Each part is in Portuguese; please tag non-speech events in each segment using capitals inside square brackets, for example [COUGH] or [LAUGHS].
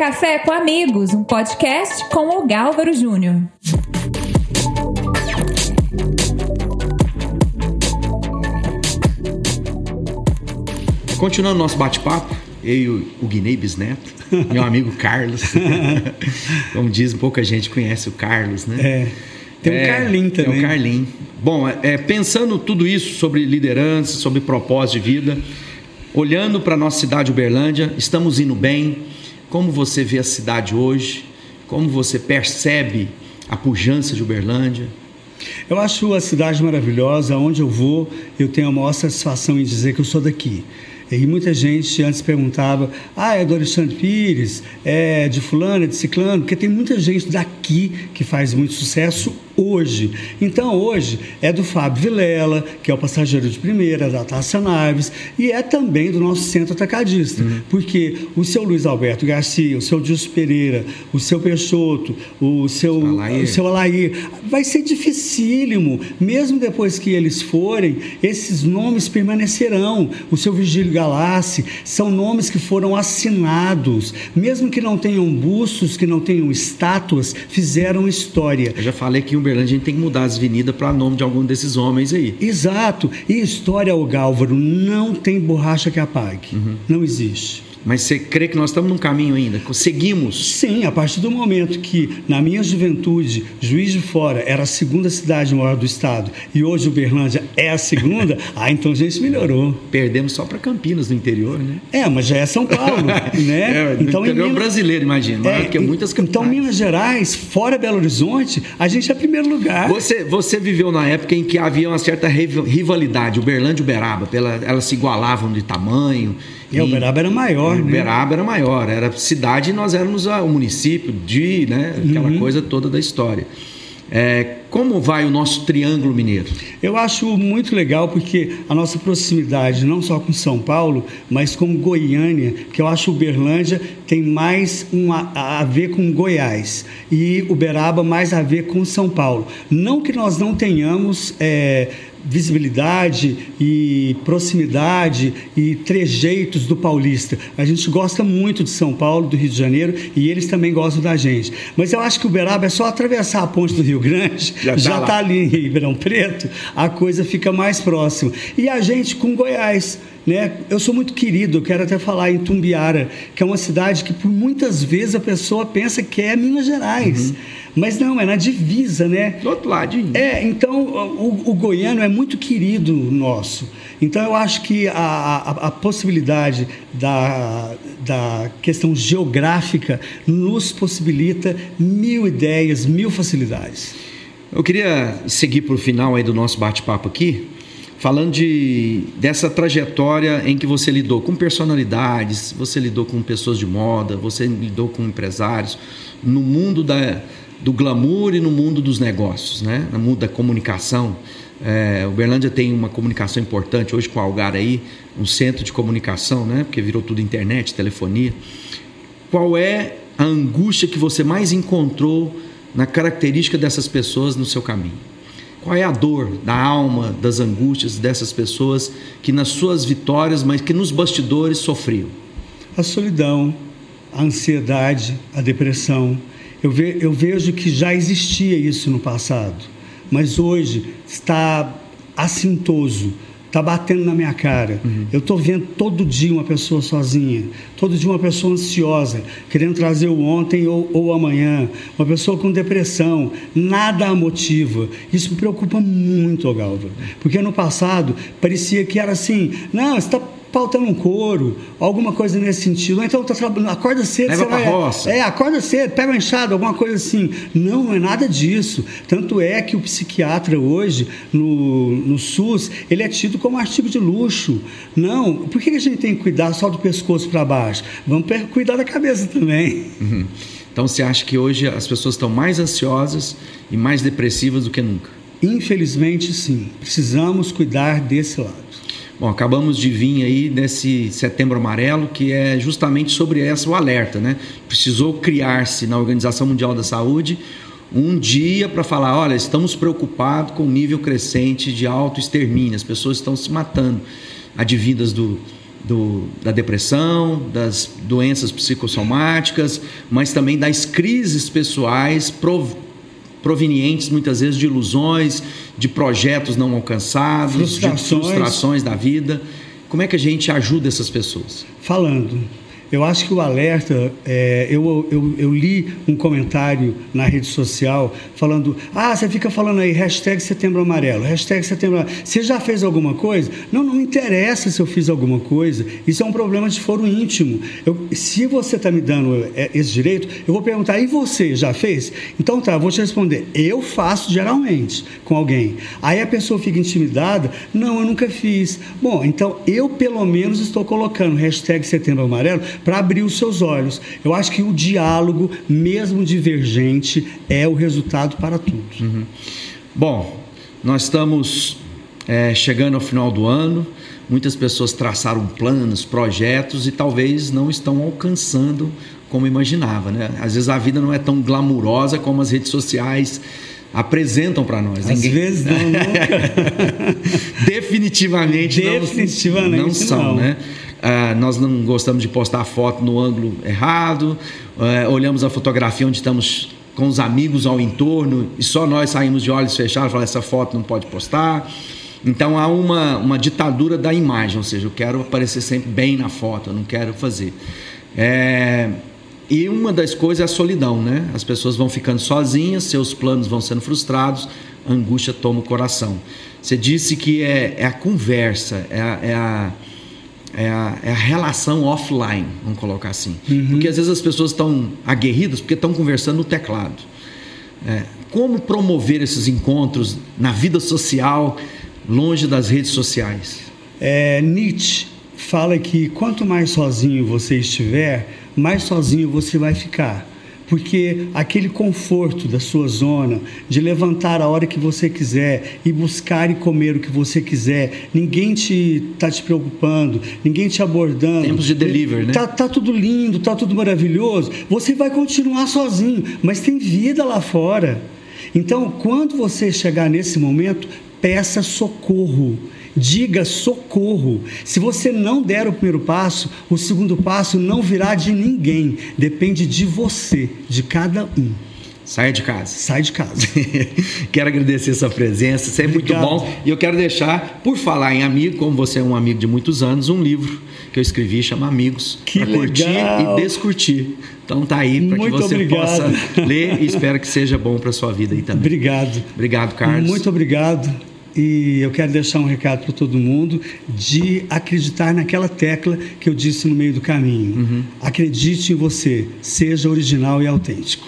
Café com Amigos, um podcast com o Gálvaro Júnior. Continuando nosso bate-papo, eu e o Guinei Bisneto, [LAUGHS] meu amigo Carlos. [LAUGHS] Como diz, pouca gente conhece o Carlos, né? É. Tem o É, Carlinho também. Tem o Carlinho. Bom, é, pensando tudo isso sobre liderança, sobre propósito de vida, olhando para a nossa cidade Uberlândia, estamos indo bem. Como você vê a cidade hoje? Como você percebe a pujança de Uberlândia? Eu acho a cidade maravilhosa. Onde eu vou, eu tenho a maior satisfação em dizer que eu sou daqui. E muita gente antes perguntava: ah, é do Alexandre Pires, é de Fulano, é de Ciclano, porque tem muita gente daqui que faz muito sucesso hoje. Então, hoje é do Fábio Vilela, que é o passageiro de primeira, da Tássia Naves, e é também do nosso centro atacadista, porque o seu Luiz Alberto Garcia, o seu Dilson Pereira, o seu Peixoto, o seu, Alair. o seu Alair, vai ser dificílimo, mesmo depois que eles forem, esses nomes permanecerão. O seu Virgílio Galassi, são nomes que foram assinados, mesmo que não tenham bustos, que não tenham estátuas, fizeram história. Eu já falei que em Uberlândia a gente tem que mudar as avenidas para nome de algum desses homens aí. Exato. E história, o Gálvaro, não tem borracha que apague. Não existe. Mas você crê que nós estamos num caminho ainda? Seguimos? Sim, a partir do momento que, na minha juventude, Juiz de Fora era a segunda cidade maior do estado e hoje Uberlândia é a segunda, ah, [LAUGHS] então a gente melhorou. Perdemos só para Campinas, no interior, né? É, mas já é São Paulo, [LAUGHS] né? É, do interior brasileiro, imagina, que muitas Então. Minas Gerais, fora Belo Horizonte, a gente é primeiro lugar. Você, você viveu na época em que havia uma certa riv- rivalidade, Uberlândia e Uberaba, pela, elas se igualavam de tamanho. E Uberaba era maior, né? Uberaba era maior, era cidade e nós éramos o município de, né, aquela Uhum. coisa toda da história. É, como vai o nosso Triângulo Mineiro? Eu acho muito legal porque a nossa proximidade, não só com São Paulo, mas com Goiânia, que eu acho Uberlândia tem mais um a, a ver com Goiás e Uberaba mais a ver com São Paulo. Não que nós não tenhamos é, visibilidade e proximidade e trejeitos do paulista. A gente gosta muito de São Paulo, do Rio de Janeiro e eles também gostam da gente. Mas eu acho que Uberaba é só atravessar a ponte do Rio Grande, Já já tá está ali em Ribeirão Preto, a coisa fica mais próxima. E a gente com Goiás. Né? Eu sou muito querido, eu quero até falar em Tumbiara, que é uma cidade que por muitas vezes a pessoa pensa que é Minas Gerais. Mas não, é na divisa, né? Do outro ladinho. É, então o, o goiano é muito querido nosso. Então eu acho que a, a, a possibilidade da, da questão geográfica nos possibilita mil ideias, mil facilidades. Eu queria seguir para o final aí do nosso bate-papo aqui, falando de, dessa trajetória em que você lidou com personalidades, você lidou com pessoas de moda, você lidou com empresários, no mundo da, do glamour e no mundo dos negócios, né? no mundo da comunicação. É, Uberlândia tem uma comunicação importante hoje com a Algar aí, um centro de comunicação, né? porque virou tudo internet, telefonia. Qual é a angústia que você mais encontrou na característica dessas pessoas no seu caminho? Qual é a dor da alma, das angústias dessas pessoas que nas suas vitórias, mas que nos bastidores sofriam? A solidão, a ansiedade, a depressão. Eu, ve, eu vejo que já existia isso no passado, mas hoje está assintoso, está batendo na minha cara. Eu estou vendo todo dia uma pessoa sozinha, todo dia uma pessoa ansiosa, querendo trazer o ontem ou, ou amanhã, uma pessoa com depressão, nada a motiva. Isso me preocupa muito, Galva, porque no passado parecia que era assim: não, você está faltando um couro, alguma coisa nesse sentido. Ou então tá trabalhando, acorda cedo, Leva você vai. roça. É, acorda cedo, pega uma enxada, alguma coisa assim. Não, não é nada disso. Tanto é que o psiquiatra hoje, no, no SUS, ele é tido como artigo de luxo. Não, por que a gente tem que cuidar só do pescoço para baixo? Vamos cuidar da cabeça também. Uhum. Então você acha que hoje as pessoas estão mais ansiosas e mais depressivas do que nunca? Infelizmente, sim. Precisamos cuidar desse lado. Bom, acabamos de vir aí desse setembro amarelo, que é justamente sobre essa o alerta, né? Precisou criar-se na Organização Mundial da Saúde um dia para falar, olha, estamos preocupados com o nível crescente de autoextermínio, as pessoas estão se matando, advindas do, do, da depressão, das doenças psicossomáticas, mas também das crises pessoais prov, provenientes muitas vezes de ilusões, de projetos não alcançados, frustrações. de frustrações da vida. Como é que a gente ajuda essas pessoas? Falando. Eu acho que o alerta, é, eu, eu, eu, li um comentário na rede social falando: ah, você fica falando aí, hashtag setembro amarelo, hashtag setembro amarelo. Você já fez alguma coisa? Não, não me interessa se eu fiz alguma coisa. Isso é um problema de foro íntimo. Eu, se você está me dando é, esse direito, eu vou perguntar: e você já fez? Então tá, vou te responder: eu faço geralmente com alguém. Aí a pessoa fica intimidada: não, eu nunca fiz. Bom, então eu pelo menos estou colocando hashtag setembro amarelo para abrir os seus olhos. Eu acho que o diálogo, mesmo divergente, é o resultado para tudo. Uhum. Bom, nós estamos é, chegando ao final do ano. Muitas pessoas traçaram planos, projetos e talvez não estão alcançando como imaginava, né? Às vezes a vida não é tão glamurosa como as redes sociais apresentam para nós. Às Ninguém... vezes não, [LAUGHS] nunca. Definitivamente, Definitivamente não, não são, não. né? Ah, nós não gostamos de postar foto no ângulo errado, ah, olhamos a fotografia onde estamos com os amigos ao entorno e só nós saímos de olhos fechados e falamos: essa foto não pode postar. Então há uma, uma ditadura da imagem, ou seja, eu quero aparecer sempre bem na foto, eu não quero fazer. É, e uma das coisas é a solidão, né? As pessoas vão ficando sozinhas, seus planos vão sendo frustrados, a angústia toma o coração. Você disse que é, é a conversa, é a, é a é a, é a, relação offline, vamos colocar assim. Uhum. Porque às vezes as pessoas estão aguerridas porque estão conversando no teclado. É, como promover esses encontros na vida social, longe das redes sociais? É, Nietzsche fala que quanto mais sozinho você estiver, mais sozinho você vai ficar porque aquele conforto da sua zona, de levantar a hora que você quiser e buscar e comer o que você quiser, ninguém te tá te preocupando, ninguém te abordando. Tempos de delivery, né? Tá, tá tudo lindo, tá tudo maravilhoso. Você vai continuar sozinho, mas tem vida lá fora. Então, quando você chegar nesse momento, peça socorro diga socorro. Se você não der o primeiro passo, o segundo passo não virá de ninguém, depende de você, de cada um. Saia de casa. Sai de casa. [LAUGHS] quero agradecer sua presença, sempre é muito bom. E eu quero deixar, por falar em amigo, como você é um amigo de muitos anos, um livro que eu escrevi chama Amigos. Que legal. curtir e descurtir. Então tá aí para que você obrigado. possa ler e espero que seja bom para sua vida aí também. Obrigado. Obrigado, Carlos. Muito obrigado. E eu quero deixar um recado para todo mundo de acreditar naquela tecla que eu disse no meio do caminho. Uhum. Acredite em você, seja original e autêntico.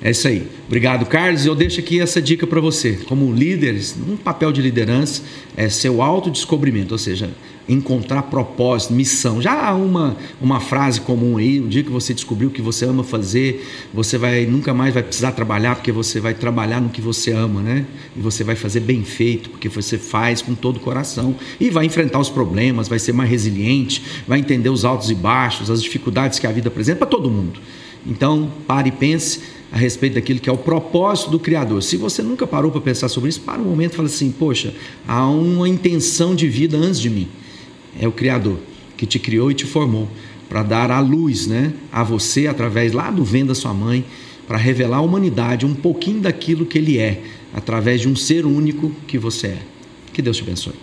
É isso aí. Obrigado, Carlos. Eu deixo aqui essa dica para você. Como líderes, um papel de liderança é seu autodescobrimento, ou seja, encontrar propósito, missão. Já há uma, uma frase comum aí, o dia que você descobriu o que você ama fazer, você vai nunca mais vai precisar trabalhar porque você vai trabalhar no que você ama, né? E você vai fazer bem feito, porque você faz com todo o coração e vai enfrentar os problemas, vai ser mais resiliente, vai entender os altos e baixos, as dificuldades que a vida apresenta para todo mundo. Então, pare e pense a respeito daquilo que é o propósito do Criador. Se você nunca parou para pensar sobre isso, para um momento e fala assim: poxa, há uma intenção de vida antes de mim é o Criador que te criou e te formou para dar a luz, né, a você através lá do vento da sua mãe, para revelar à humanidade um pouquinho daquilo que ele é, através de um ser único que você é. Que Deus te abençoe.